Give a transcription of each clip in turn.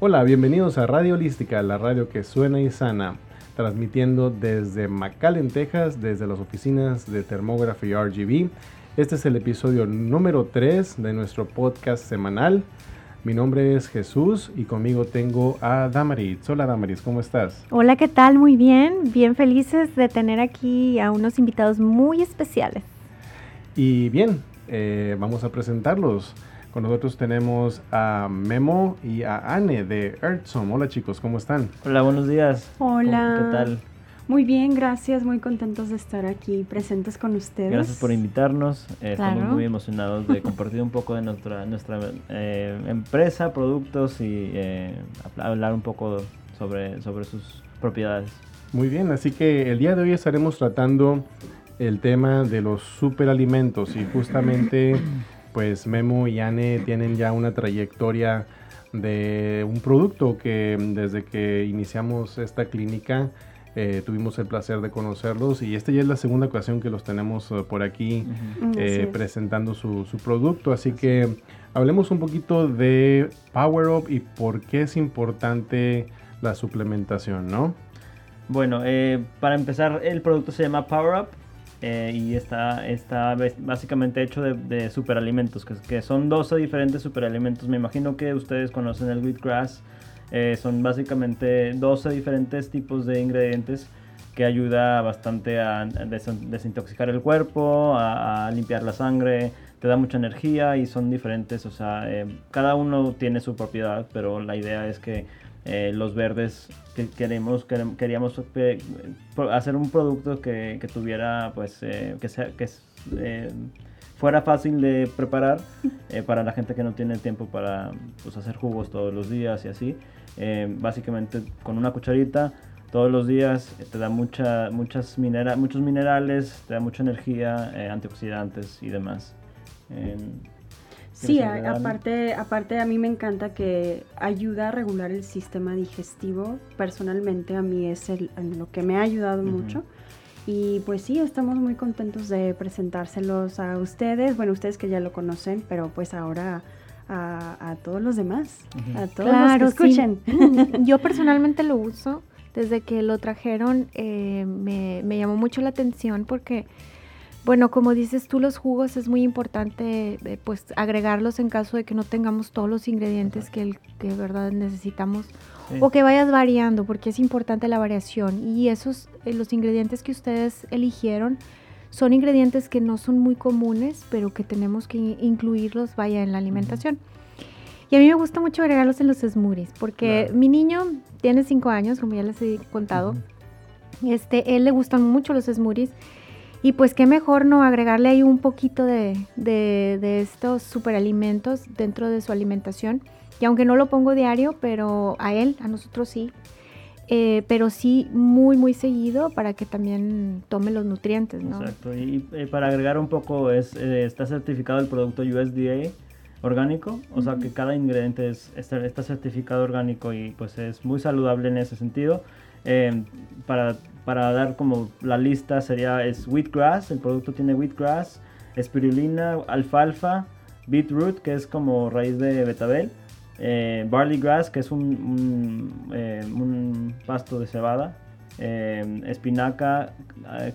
Hola, bienvenidos a Radio Holística, la radio que suena y sana, transmitiendo desde McAllen, Texas, desde las oficinas de Thermography RGB. Este es el episodio número 3 de nuestro podcast semanal. Mi nombre es Jesús y conmigo tengo a Damaris. Hola Damaris, ¿cómo estás? Hola, ¿qué tal? Muy bien, bien felices de tener aquí a unos invitados muy especiales. Y bien, eh, vamos a presentarlos. Con nosotros tenemos a Memo y a Anne de Earthsome. Hola chicos, ¿cómo están? Hola, buenos días. Hola. ¿Qué tal? Muy bien, gracias. Muy contentos de estar aquí presentes con ustedes. Gracias por invitarnos. Eh, Claro. Estamos muy emocionados de compartir un poco de nuestra, nuestra eh, empresa, productos y eh, habl- hablar un poco sobre, sobre sus propiedades. Muy bien, así que el día de hoy estaremos tratando el tema de los superalimentos y justamente pues Memo y Anne tienen ya una trayectoria de un producto que desde que iniciamos esta clínica eh, tuvimos el placer de conocerlos y esta ya es la segunda ocasión que los tenemos eh, por aquí Mm, eh, es. presentando su, su producto. Así que hablemos un poquito de Power Up y por qué es importante la suplementación, ¿no? Bueno, eh, para empezar, el producto se llama Power Up eh, y está, está básicamente hecho de, de superalimentos, que, que son 12 diferentes superalimentos. Me imagino que ustedes conocen el wheatgrass. eh, son básicamente 12 diferentes tipos de ingredientes que ayuda bastante a des- desintoxicar el cuerpo, a, a limpiar la sangre, te da mucha energía y son diferentes, o sea, eh, cada uno tiene su propiedad, pero la idea es que eh, los verdes que queremos, querem- queríamos eh, hacer un producto que, que tuviera, pues, eh, que, sea, que eh, fuera fácil de preparar para la gente que no tiene tiempo para pues, hacer jugos todos los días y así. Básicamente con una cucharita todos los días te da mucha, muchas minera muchos minerales, te da mucha energía, antioxidantes y demás. Sí, ¿quieres a- aparte, aparte a mí me encanta que ayuda a regular el sistema digestivo. Personalmente a mí es el, en lo que me ha ayudado mucho. Y pues sí, estamos muy contentos de presentárselos a ustedes. Bueno, ustedes que ya lo conocen, pero pues ahora a, a todos los demás, a todos Claro, los que sí. escuchen. Yo personalmente lo uso. Desde que lo trajeron eh, me, me llamó mucho la atención porque, bueno, como dices tú, los jugos es muy importante eh, pues agregarlos en caso de que no tengamos todos los ingredientes que, el- que de verdad necesitamos Sí. o que vayas variando porque es importante la variación y esos eh, los ingredientes que ustedes eligieron son ingredientes que no son muy comunes pero que tenemos que in- incluirlos vaya en la alimentación. Y a mí me gusta mucho agregarlos en los smoothies porque Claro. mi niño tiene cinco años como ya les he contado. Este él le gustan mucho los smoothies y pues qué mejor no agregarle ahí un poquito de, de, de estos superalimentos dentro de su alimentación. Y aunque no lo pongo diario, pero a él, a nosotros sí. eh, pero sí muy, muy seguido para que también tome los nutrientes, ¿no? Exacto. Y eh, para agregar un poco, es, eh, está certificado el producto USDA orgánico, o sea que cada ingrediente es, está, está certificado orgánico y pues es muy saludable en ese sentido. Eh, para, para dar como la lista sería es wheatgrass, el producto tiene wheatgrass, espirulina, alfalfa, beetroot, que es como raíz de betabel, eh, barley grass, que es un, eh, pasto de cebada, eh, espinaca, eh,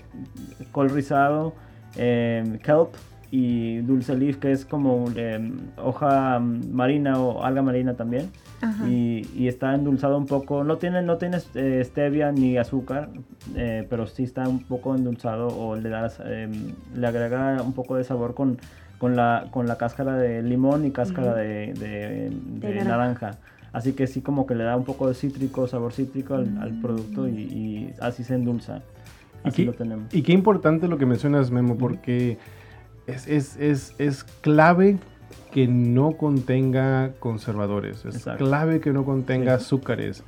col rizado, eh, kelp y dulce leaf, que es como eh, hoja marina o alga marina también. Ajá. Y, y está endulzado un poco, no tiene, no tiene eh, stevia ni azúcar, eh, pero sí está un poco endulzado o le, das, eh, le agrega un poco de sabor con, con, la, con la cáscara de limón y cáscara de, de- De de naranja. Así que sí como que le da un poco de cítrico, sabor cítrico al, al producto y, y así se endulza. ¿Y Así qué- lo tenemos. Y qué importante lo que mencionas, Memo, porque es, es, es, es clave que no contenga conservadores, es Exacto. clave que no contenga Sí. azúcares,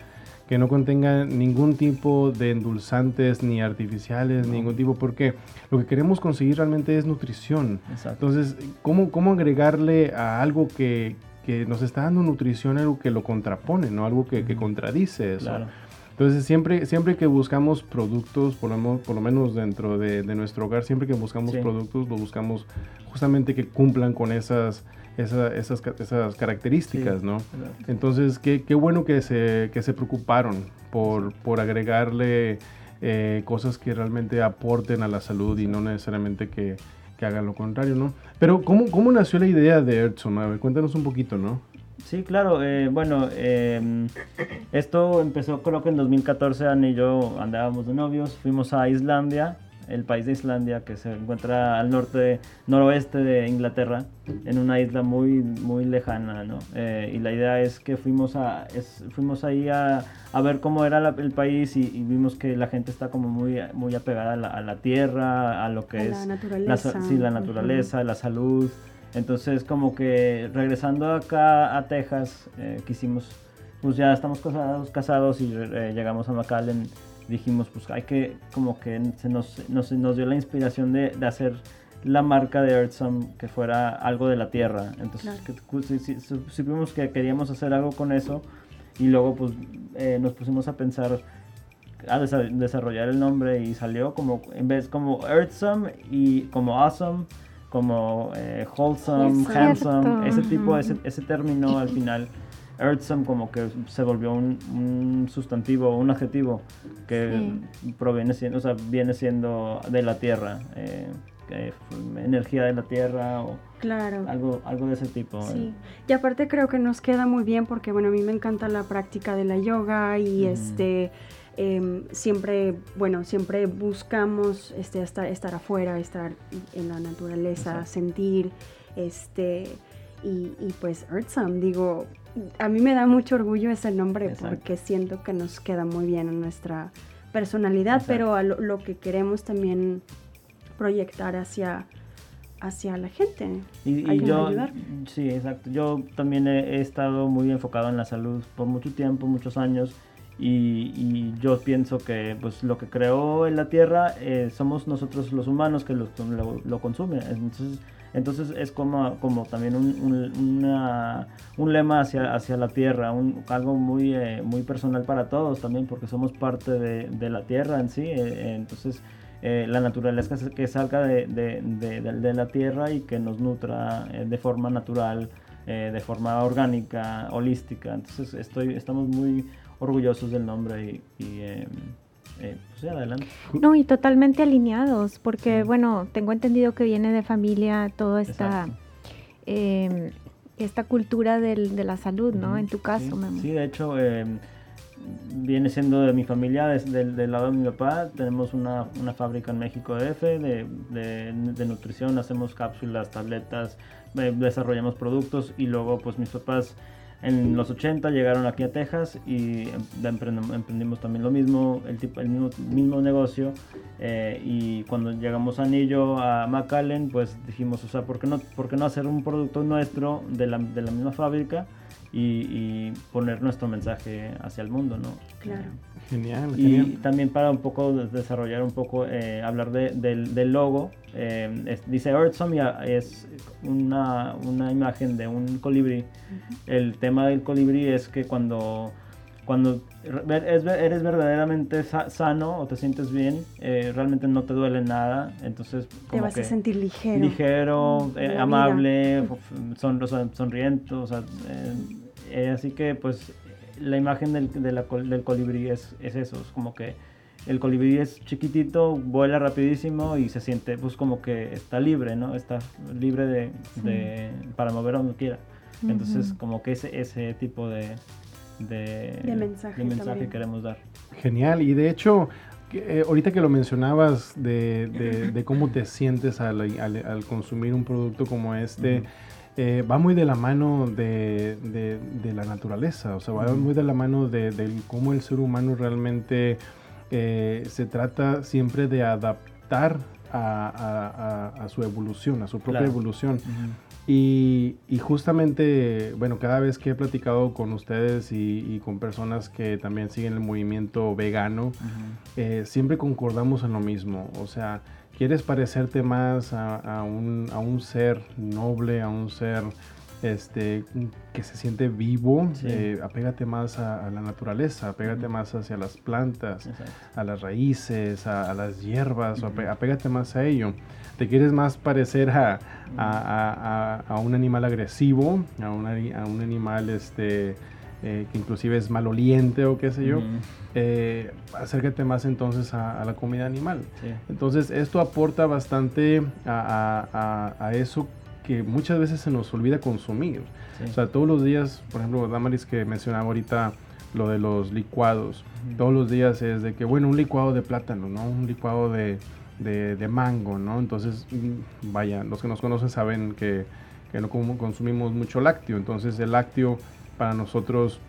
que no contenga ningún tipo de endulzantes ni artificiales, No. ningún tipo, porque lo que queremos conseguir realmente es nutrición. Exacto. Entonces, ¿cómo, cómo agregarle a algo que, que nos está dando nutrición algo que lo contrapone, ¿no? Algo que, que contradice eso? Claro. Entonces, siempre, siempre que buscamos productos, por lo, por lo menos dentro de, nuestro hogar, siempre que buscamos productos, lo buscamos justamente que cumplan con esas, esas, esas, características, ¿no? Entonces, qué, qué, bueno que se, que se preocuparon por, por agregarle eh, cosas que realmente aporten a la salud y no necesariamente que, que hagan lo contrario, ¿no? Pero, ¿cómo, ¿cómo nació la idea de Earthson? A ver, cuéntanos un poquito, ¿no? Sí, claro. Eh, bueno, em, esto empezó creo que en 2014, Ana y yo andábamos de novios, fuimos a Islandia, el país de Islandia que se encuentra al norte, noroeste de Inglaterra, en una isla muy, muy lejana, ¿no? Eh, y la idea es que fuimos, a, fuimos ahí a, a, ver cómo era el país y, vimos que la gente está como muy, muy apegada a la, tierra, a lo que es la naturaleza, sí, la naturaleza, la salud. Entonces, como que regresando acá a Texas, eh, quisimos, pues ya estamos casados, casados y eh, llegamos a McAllen, dijimos, pues hay que, como que se nos, nos, nos dio la inspiración de, de, hacer la marca de Earthsome que fuera algo de la tierra. Entonces, supimos que queríamos hacer algo con eso y luego, pues, eh, nos pusimos a pensar a desarrollar el nombre y salió como, en vez como Earthsome y como Awesome como eh, wholesome, handsome, ese tipo, ese, ese término al final, earthsome como que se volvió un, sustantivo, un adjetivo que proviene siendo, o sea, viene siendo de la tierra, eh, energía de la tierra o claro. algo, algo de ese tipo. Sí. Y aparte creo que nos queda muy bien porque bueno, a mí me encanta la práctica de la yoga y este Em, siempre, bueno, siempre buscamos este, estar, estar afuera, estar en la naturaleza, sentir, este, y, y pues Earthsome, digo, a mí me da mucho orgullo ese nombre porque siento que nos queda muy bien en nuestra personalidad, pero a lo, que queremos también proyectar hacia hacia la gente. Y, yo, sí, exacto. Yo también he, estado muy enfocado en la salud por mucho tiempo, muchos años. Y, yo pienso que pues lo que creó en la Tierra eh, somos nosotros los humanos que lo, lo, consumen. Entonces, entonces es como, como también un, un lema hacia, hacia la Tierra, un, algo muy, eh, muy personal para todos también porque somos parte de, la Tierra en sí. Eh, entonces la naturaleza que salga de, de, de, la Tierra y que nos nutra de forma natural, de forma orgánica, holística. Entonces estoy, estamos muy orgullosos del nombre y, em, eh, pues adelante. No, y totalmente alineados, porque bueno, tengo entendido que viene de familia toda esta, em, esta cultura del, de la salud, ¿no? En tu caso, sí, sí de hecho, em, viene siendo de mi familia, del, del, lado de mi papá, tenemos una, una fábrica en México DF de, de, de nutrición, hacemos cápsulas, tabletas, eh, desarrollamos productos y luego pues mis papás en los 80 llegaron aquí a Texas y emprendimos también lo mismo, el, tipo, el mismo, negocio. Eh, y cuando llegamos a Anillo, a McAllen, pues dijimos, o sea, ¿por qué no, por qué no hacer un producto nuestro de la, de la misma fábrica y, poner nuestro mensaje hacia el mundo, ¿no? Claro. Genial, y también para un poco desarrollar un poco, eh, hablar de, del, logo, eh, dice Earthsome es una, una, imagen de un colibrí. El tema del colibrí es que cuando, cuando eres, verdaderamente sano o te sientes bien, eh, realmente no te duele nada, entonces te vas a sentir ligero. Ligero, amable, son, sonriente, o sea, así que pues la imagen del, del colibrí es, es, eso, es como que el colibrí es chiquitito, vuela rapidísimo y se siente pues como que está libre, ¿no? Está libre de, de para mover a donde quiera. Entonces como que ese, ese tipo de, de, mensaje, mensaje queremos dar. Genial, y de hecho, eh, ahorita que lo mencionabas de, de, cómo te sientes al, al, consumir un producto como este, eh, va muy de la mano de, de, la naturaleza, o sea, va muy de la mano de, cómo el ser humano realmente eh, se trata siempre de adaptar a, a, su evolución, a su propia evolución. y, y, justamente, bueno, cada vez que he platicado con ustedes y, con personas que también siguen el movimiento vegano, eh, siempre concordamos en lo mismo, o sea, quieres parecerte más a, un, a un, ser noble, a un ser este, que se siente vivo, Sí. eh, apégate más a, a la naturaleza, apégate más hacia las plantas, Exacto. a las raíces, a, las hierbas, apé- apégate más a ello. Te quieres más parecer a, a- a- a- a un animal agresivo, a un, un animal este, eh, que inclusive es maloliente o qué sé yo, Ujú. eh, acércate más entonces a, a la comida animal. Sí. Entonces esto aporta bastante a, a- a- eso que muchas veces se nos olvida consumir. Sí. O sea, todos los días, por ejemplo, Damaris que mencionaba ahorita lo de los licuados, Ujú. todos los días es de que, bueno, un licuado de plátano, ¿no? Un licuado de, de- de mango, ¿no? Entonces, mm, vaya, los que nos conocen saben que, que no consumimos mucho lácteo, entonces el lácteo para nosotros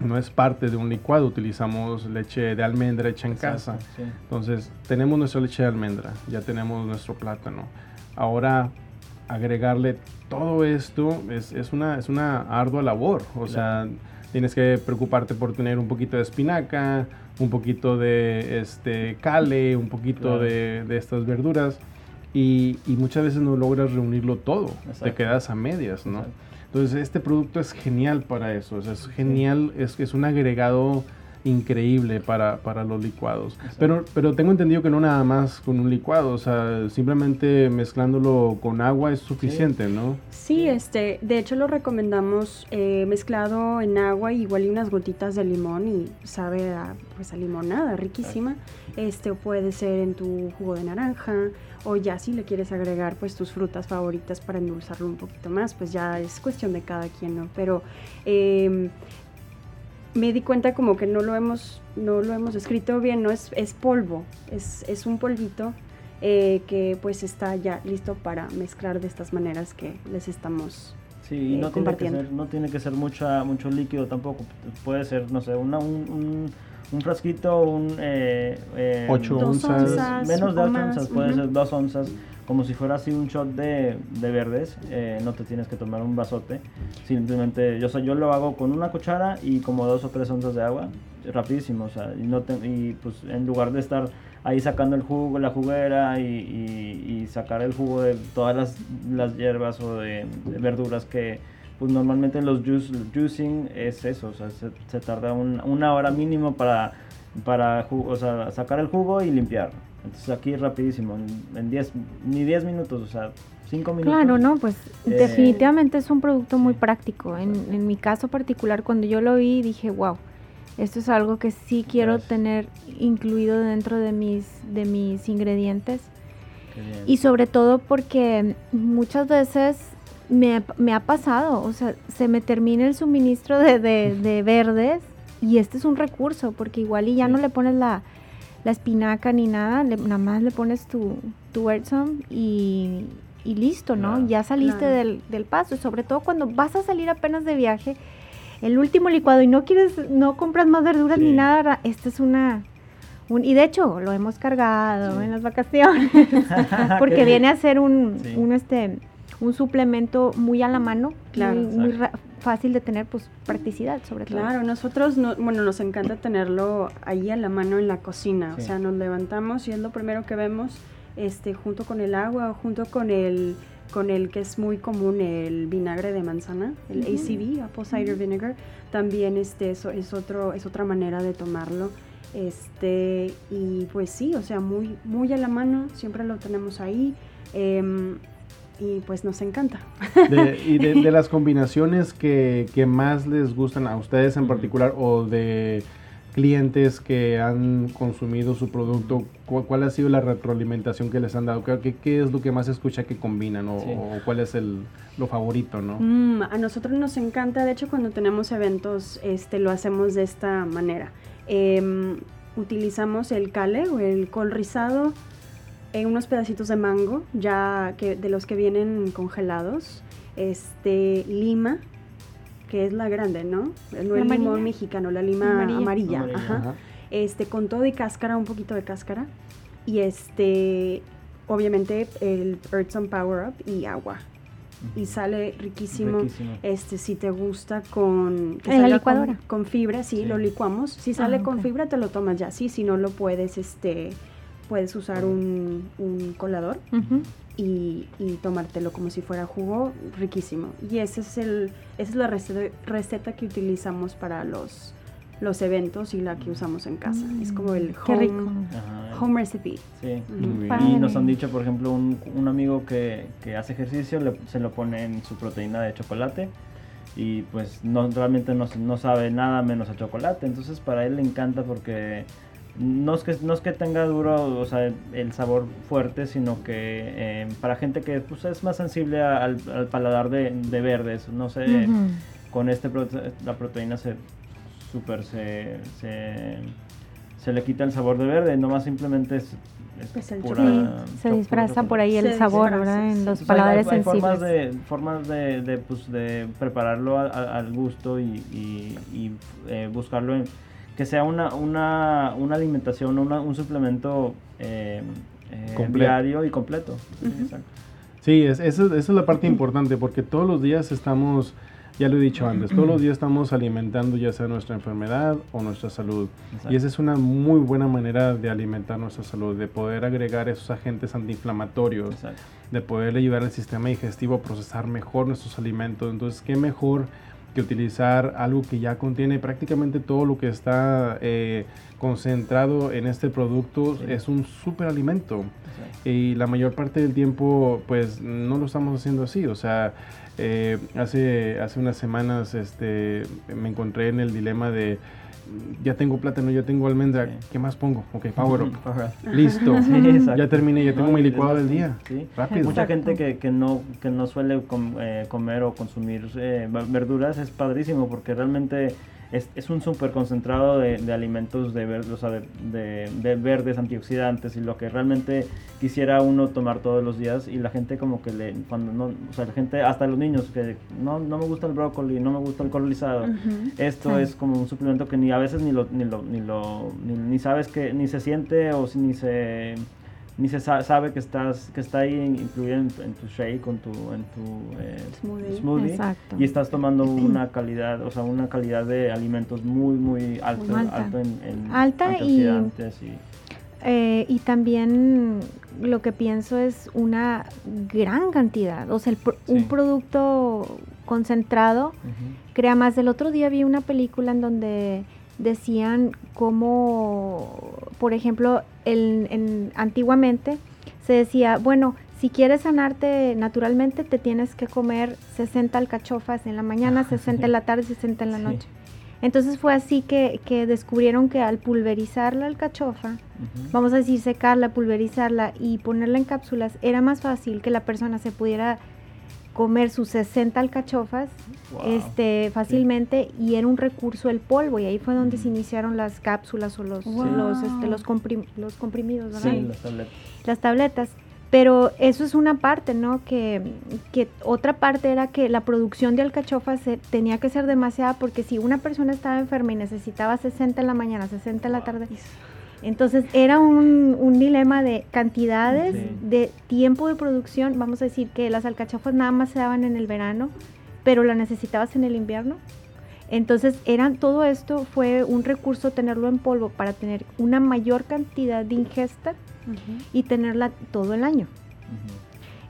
no es parte de un licuado, utilizamos leche de almendra hecha en Exacto, casa. sí. Entonces, tenemos nuestra leche de almendra, ya tenemos nuestro plátano. Ahora, agregarle todo esto es, es una, es una ardua labor. O sea, tienes que preocuparte por tener un poquito de espinaca, un poquito de este, cale, un poquito Claro. de, de estas verduras. Y, y muchas veces no logras reunirlo todo. Te Exacto. quedas a medias, ¿no? Exacto. Entonces, este producto es genial para eso. es genial, es, es un agregado increíble para, para los licuados. Exacto. Pero, pero tengo entendido que no nada más con un licuado, o sea, simplemente mezclándolo con agua es suficiente, ¿no? Sí, este, de hecho lo recomendamos eh, mezclado en agua, igual y unas gotitas de limón y sabe a, pues a limonada, riquísima. Este, puede ser en tu jugo de naranja, o ya si le quieres agregar pues tus frutas favoritas para endulzarlo un poquito más, pues ya es cuestión de cada quien, ¿no? Pero em, me di cuenta como que no lo hemos, no lo hemos escrito bien, no es, es polvo, es, es un polvito eh, que pues está ya listo para mezclar de estas maneras que les estamos Sí, y eh, no, tiene que ser, no tiene que ser mucha, mucho líquido tampoco. Puede ser, no sé, una, un, un, un frasquito, un... Eh, eh, Ocho Dos onzas. onzas, Menos de o 8 más, onzas, puede ujú. ser 2 onzas. Como si fuera así un shot de, de verdes. eh, no te tienes que tomar un vasote. Simplemente, yo, sé, yo lo hago con una cuchara y como 2 o 3 onzas de agua. Rapidísimo, o sea, y, no te- y pues en lugar de estar ahí sacando el jugo, la juguera y, y- y sacar el jugo de todas las, las hierbas o de, de verduras que pues normalmente en los juice, juicing es eso, o sea, se, se tarda un- una hora mínimo para, para o sea, sacar el jugo y limpiar. Entonces aquí es rapidísimo, en- en 10, ni 10 minutos, o sea, 5 minutos. Claro, no, pues Eh, definitivamente es un producto muy sí. práctico. En, en mi caso particular, cuando yo lo vi, dije, wow, esto es algo que sí quiero Gracias. tener incluido dentro de mis, de mis ingredientes. Y sobre todo porque muchas veces me, ha- me ha pasado, o sea, se me termina el suministro de, de- de verdes y este es un recurso, porque igual y ya no le pones la, la espinaca ni nada, le- nada más le pones tu, tu y, y listo, ¿no? Claro. Ya saliste Claro. del, del paso, sobre todo cuando vas a salir apenas de viaje, el último licuado y no quieres, no compras más verduras ni nada, esta es una... un- y de hecho, lo hemos cargado Sí. en las vacaciones. Porque viene a ser un, Sí. un, este un suplemento muy a la mano, Claro. muy, fácil de tener, pues practicidad sobre todo. Claro, nosotros, no, bueno, nos encanta tenerlo ahí a la mano en la cocina. Sí. O sea, nos levantamos y es lo primero que vemos, este, junto con el agua o junto con el, con el que es muy común, el vinagre de manzana, el. ACV, Apple Cider Vinegar. También, este, eso es otro, es otra manera de tomarlo. Este, y pues sí, o sea, muy, muy a la mano, siempre lo tenemos ahí. em, y pues nos encanta. De- y de, de las combinaciones que, que más les gustan a ustedes en particular o de clientes que han consumido su producto, ¿cu- ¿cuál ha sido la retroalimentación que les han dado? ¿Qué, qué- es lo que más se escucha que combinan o, Sí. o cuál es el, lo favorito, no? Mm, a nosotros nos encanta, de hecho cuando tenemos eventos este, lo hacemos de esta manera. Em, utilizamos el cale o el col rizado, eh, unos pedacitos de mango, ya que de los que vienen congelados, este, lima, que es la grande, ¿no? No el limón mexicano, la lima Amarilla. amarilla, Amarilla. ajá. Ajá. Este, con todo y cáscara, un poquito de cáscara. Y este, obviamente el Earthsome Power Up y agua. Y sale riquísimo. Riquísimo. Este, si te gusta con... que En la licuadora. Con, con fibra, sí, Sí. lo licuamos. Si sale Ah, con ok. fibra, te lo tomas ya. Sí, si no lo puedes, este, puedes usar un, un colador. Ujú. y, y tomártelo como si fuera jugo, riquísimo. Y ese es el, esa es la receta, receta que utilizamos para los, los eventos y la que usamos en casa. Es como el Qué rico. home, Ajá, home recipe. Sí. Padre. Y nos han dicho, por ejemplo, un, un amigo que, que hace ejercicio le- se lo pone en su proteína de chocolate y pues no, realmente no, no sabe nada menos a chocolate. Entonces para él le encanta porque no es que, no es que tenga duro, o sea, el sabor fuerte, sino que eh, para gente que pues, es más sensible a- al, al paladar de, de verdes, no sé, con este prote- la proteína se súper se, se, se le quita el sabor de verde, nomás simplemente es, es Pues el pura Sí, se disfraza por ahí el sabor, disfraza, ¿verdad? En sí. los paladares hay, hay sensibles. formas de formas de, de, pues, de prepararlo a- a- al gusto y, y- y, eh, buscarlo en que sea una una, una alimentación una- un suplemento eh, eh, Completo. diario y completo Sí, Ujú. exacto. Sí, es, eso- esa es la parte importante porque todos los días estamos, ya lo he dicho antes, todos los días estamos alimentando ya sea nuestra enfermedad o nuestra salud. Exacto. Y esa es una muy buena manera de alimentar nuestra salud, de poder agregar esos agentes antiinflamatorios, Exacto. de poder ayudar al sistema digestivo a procesar mejor nuestros alimentos. Entonces, ¿qué mejor que utilizar algo que ya contiene prácticamente todo lo que está eh, concentrado en este producto? Sí. Es un superalimento. Exacto. Y la mayor parte del tiempo, pues no lo estamos haciendo así. O sea, eh, hace, hace unas semanas este, me encontré en el dilema de ya tengo plátano, ya tengo almendra, Sí. ¿qué más pongo? Ok, power up. Listo. Sí, ya terminé, ya tengo No, mi licuado del día. bastante- sí. Rápido. Mucha Exacto. gente que, que no que no suele com- eh, comer o consumir eh, verduras es padrísimo porque realmente es, es un súper concentrado de, de alimentos de, ver- o sea, de, de- de verdes, antioxidantes y lo que realmente quisiera uno tomar todos los días y la gente como que le, cuando no, o sea, la gente, hasta los niños que no, no me gusta el brócoli, no me gusta el colonizado. Ujú. Esto Sí. es como un suplemento que ni a veces ni lo ni lo ni lo ni, ni sabes que ni se siente o si- ni se ni se sa- sabe que estás que está ahí incluido en, en tu shake con tu en tu eh, Smoothie. smoothie Exacto. y estás tomando una calidad o sea una calidad de alimentos muy muy alto Muy alta. alto en, en Alta y- y, Eh, y también lo que pienso es una gran cantidad. O sea, el Sí. un producto concentrado crea más. Del otro día vi una película en donde decían cómo, por ejemplo, el, en- antiguamente se decía, bueno, si quieres sanarte naturalmente, te tienes que comer 60 alcachofas en la mañana, 60 en la tarde, 60 en la noche. Entonces fue así que, que descubrieron que al pulverizar la alcachofa, vamos a decir secarla, pulverizarla y ponerla en cápsulas, era más fácil que la persona se pudiera comer sus 60 alcachofas Wow. este fácilmente y era un recurso el polvo y ahí fue donde se iniciaron las cápsulas o los Wow. los este, los, comprim- los comprimidos ¿verdad? sí las tabletas las tabletas pero eso es una parte no que, que otra parte era que la producción de alcachofas se, tenía que ser demasiada porque si una persona estaba enferma y necesitaba 60 en la mañana 60 en la tarde entonces era un, un dilema de cantidades, Sí. de tiempo de producción. Vamos a decir que las alcachofas nada más se daban en el verano, pero la necesitabas en el invierno. Entonces eran todo esto fue un recurso tenerlo en polvo para tener una mayor cantidad de ingesta y tenerla todo el año.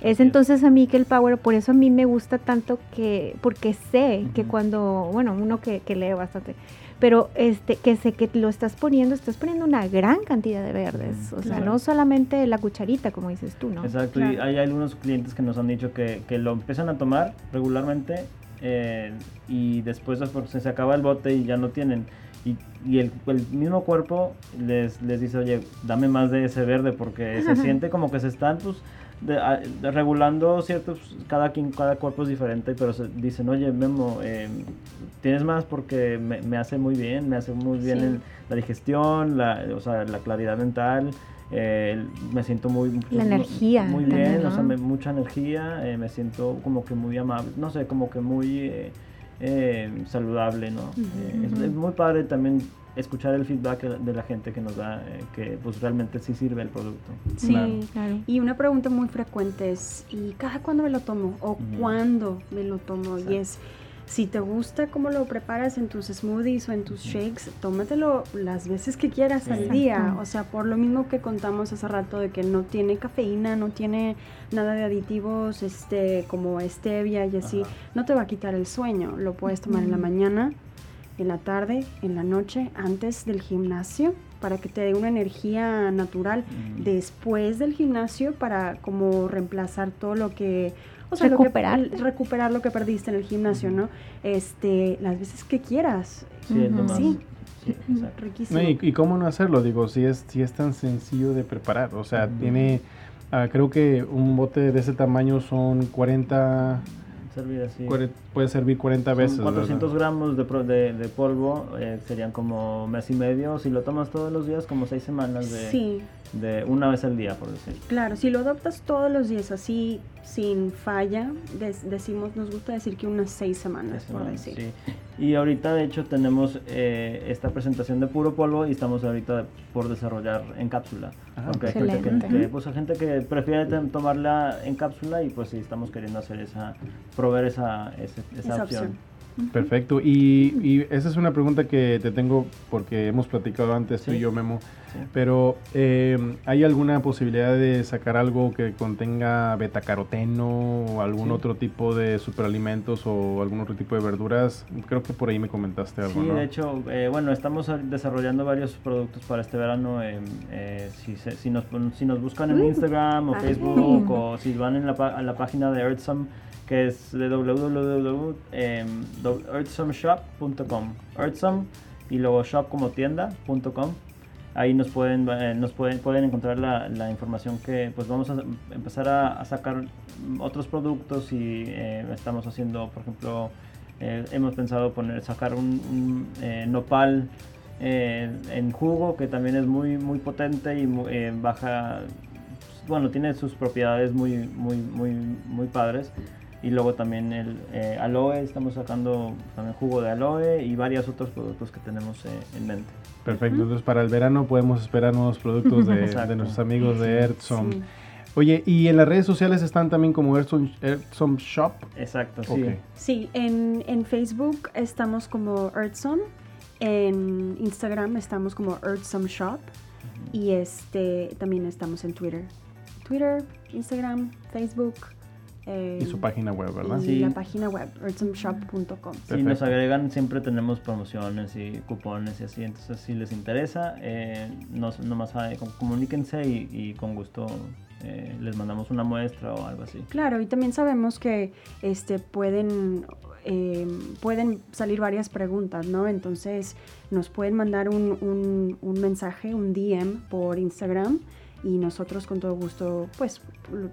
Es entonces a mí que el power, por eso a mí me gusta tanto que, porque sé que cuando, bueno, uno que, que lee bastante, pero este, que sé que lo estás poniendo, estás poniendo una gran cantidad de verdes, o sea, no solamente la cucharita, como dices tú, ¿no? Exacto, y hay algunos clientes que nos han dicho que, que lo empiezan a tomar regularmente eh, y después pues, se, se acaba el bote y ya no tienen. Y, y el, el mismo cuerpo les, les dice, oye, dame más de ese verde porque se siente como que se están pues, de- de- regulando ciertos, cada quien, cada cuerpo es diferente, pero se, dicen, oye, Memo, eh, tienes más porque me, me hace muy bien, me hace muy bien Sí. el- la digestión, la, o sea, la claridad mental. eh, me siento muy La energía muy también, bien o sea me- mucha energía eh, me siento como que muy amable no sé como que muy eh, saludable no es muy padre también escuchar el feedback de la gente que nos da eh, que pues realmente sí sirve el producto Sí. Claro. claro. Y una pregunta muy frecuente es, ¿y cada cuándo me lo tomo? ¿O Ujú. cuándo me lo tomo? Y es, Si te gusta cómo lo preparas en tus smoothies o en tus shakes, tómatelo las veces que quieras al día. Exacto. O sea, por lo mismo que contamos hace rato de que no tiene cafeína, no tiene nada de aditivos, este, como stevia y así, Ajá. no te va a quitar el sueño. Lo puedes tomar en la mañana, en la tarde, en la noche, antes del gimnasio, para que te dé una energía natural Mm. después del gimnasio para como reemplazar todo lo que o sea, lo Recuperar. que, recuperar lo que perdiste en el gimnasio, ¿no? Este, las veces que quieras. Sí, es lo más. Sí. sí, exacto. Riquísimo. No, y, y cómo no hacerlo? Digo, si es, si es tan sencillo de preparar. O sea, tiene, ah, creo que un bote de ese tamaño son 40, Servir así. puede servir 40 Son veces. 400 ¿verdad? gramos de, pro- de, de polvo eh, serían como mes y medio. Si lo tomas todos los días, como seis semanas de, Sí, de una vez al día, por decir. claro, si lo adoptas todos los días así, sin falla, des- decimos, nos gusta decir que unas seis semanas, Seis por decir. sí. Y ahorita, de hecho, tenemos eh, esta presentación de puro polvo y estamos ahorita por desarrollar en cápsula. Ah, Aunque hay gente que, excelente. que, pues, hay gente que prefiere tomarla en cápsula y pues sí, estamos queriendo hacer esa, proveer esa, esa, Esa opción. opción. Perfecto. Y, y esa es una pregunta que te tengo porque hemos platicado antes tú y Sí. yo, Memo. Sí. Pero, eh, ¿hay alguna posibilidad de sacar algo que contenga betacaroteno o algún Sí. otro tipo de superalimentos o algún otro tipo de verduras? Creo que por ahí me comentaste algo, Sí, ¿no? de hecho, eh, bueno, estamos desarrollando varios productos para este verano. eh, eh, si, se- si, nos, si nos buscan en Mm. Instagram o Ah. Facebook o si van en la, pa- a la página de Earthsome, que es de www.earthsomeshop.com. Earthsome y luego shop como tienda.com. Ahí nos pueden, eh, nos pueden, pueden encontrar la, la información que pues vamos a empezar a, a sacar otros productos y eh, estamos haciendo, por ejemplo, eh, hemos pensado poner, sacar un, un, eh, nopal eh, en jugo que también es muy, muy potente y eh, baja, bueno, tiene sus propiedades muy, muy, muy, muy padres. Y luego también el eh, aloe, estamos sacando también jugo de aloe y varios otros productos que tenemos eh, en mente. Perfecto. Entonces, para el verano podemos esperar nuevos productos de, de nuestros amigos de Earthsome. Sí. Oye, ¿y en las redes sociales están también como Earthsome, Shop? Exacto, sí. Sí, en, en Facebook estamos como Earthsome, en Instagram estamos como Earthsome Shop y este también estamos en Twitter. Twitter, Instagram, Facebook. Eh, Y su página web, ¿verdad? Sí. la página web, earthsomeshop.com. Si nos agregan, siempre tenemos promociones y cupones y así. Entonces, si les interesa, eh, nos, nomás eh, com- comuníquense y, y con gusto eh, les mandamos una muestra o algo así. Claro, y también sabemos que este, pueden, eh, pueden salir varias preguntas, ¿no? Entonces nos pueden mandar un, un- un mensaje, un DM por Instagram y nosotros con todo gusto pues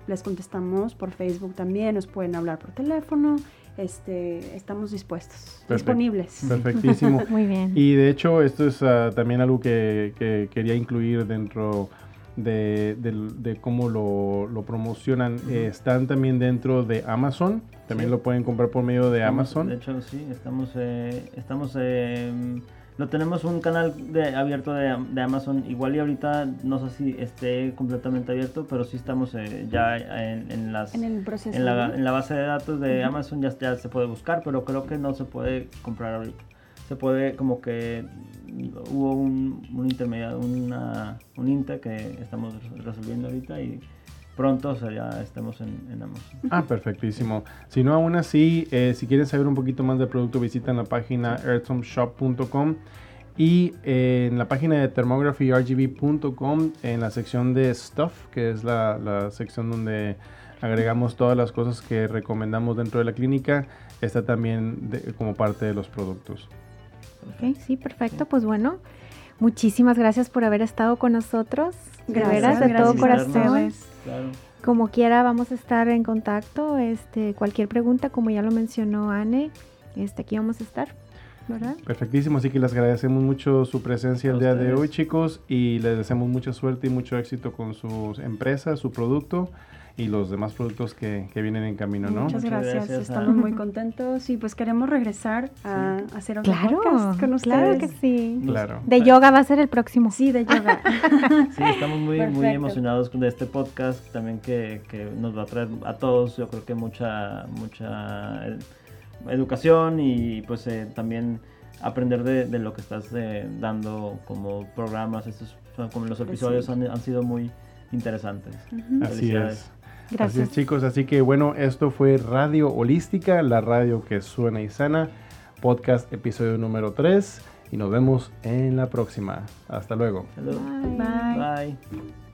les contestamos por Facebook también, nos pueden hablar por teléfono, este, estamos dispuestos, disponibles. Perfectísimo. Muy bien. Y de hecho, esto es ah, también algo que, que quería incluir dentro de, del- de cómo lo, lo promocionan. Eh, están también dentro de Amazon. También Sí. lo pueden comprar por medio de Estamos- Amazon. De hecho, sí, estamos, eh, estamos, eh, lo tenemos un canal de, abierto de, de Amazon. Igual y ahorita no sé si esté completamente abierto, pero sí estamos eh, ya en, en las En el proceso. en la, ¿no? en la base de datos de Amazon ya, ya se puede buscar, pero creo que no se puede comprar ahorita. Se puede como que hubo un, un intermediario, una, un INTE que estamos resolviendo ahorita y pronto o sea, ya estemos en, en Amazon. Ah, perfectísimo. Si no, aún así, eh, si quieren saber un poquito más del producto, visitan la página earthsomeshop.com y eh, en la página de thermographrgb.com, en la sección de Stuff, que es la, la sección donde agregamos todas las cosas que recomendamos dentro de la clínica, está también de- como parte de los productos. Ok, sí, perfecto. Pues bueno, muchísimas gracias por haber estado con nosotros. Gracias, de todo corazón. Claro. Como quiera, vamos a estar en contacto. Este, cualquier pregunta, como ya lo mencionó Anne, este, aquí vamos a estar, ¿verdad? Perfectísimo, así que les agradecemos mucho su presencia el A día de hoy, chicos, y les deseamos mucha suerte y mucho éxito con su empresa, su producto y los demás productos que, que vienen en camino, ¿no? Muchas Muchas gracias, estamos muy contentos y pues queremos regresar a hacer otro Claro, podcast con ustedes. claro que sí. Claro. De yoga va a ser el próximo. Sí, de yoga. Sí, estamos muy, muy emocionados de este podcast también que, que nos va a traer a todos, yo creo que mucha, mucha, eh, educación y pues eh, también aprender de, de lo que estás eh, dando como programas. Estos como los episodios han, han sido muy interesantes. Así Felicidades. es. Así Gracias. es, chicos. Así que bueno, esto fue Radio Holística, la radio que suena y sana. Podcast episodio número 3. Y nos vemos en la próxima. Hasta luego. Bye. Bye. Bye.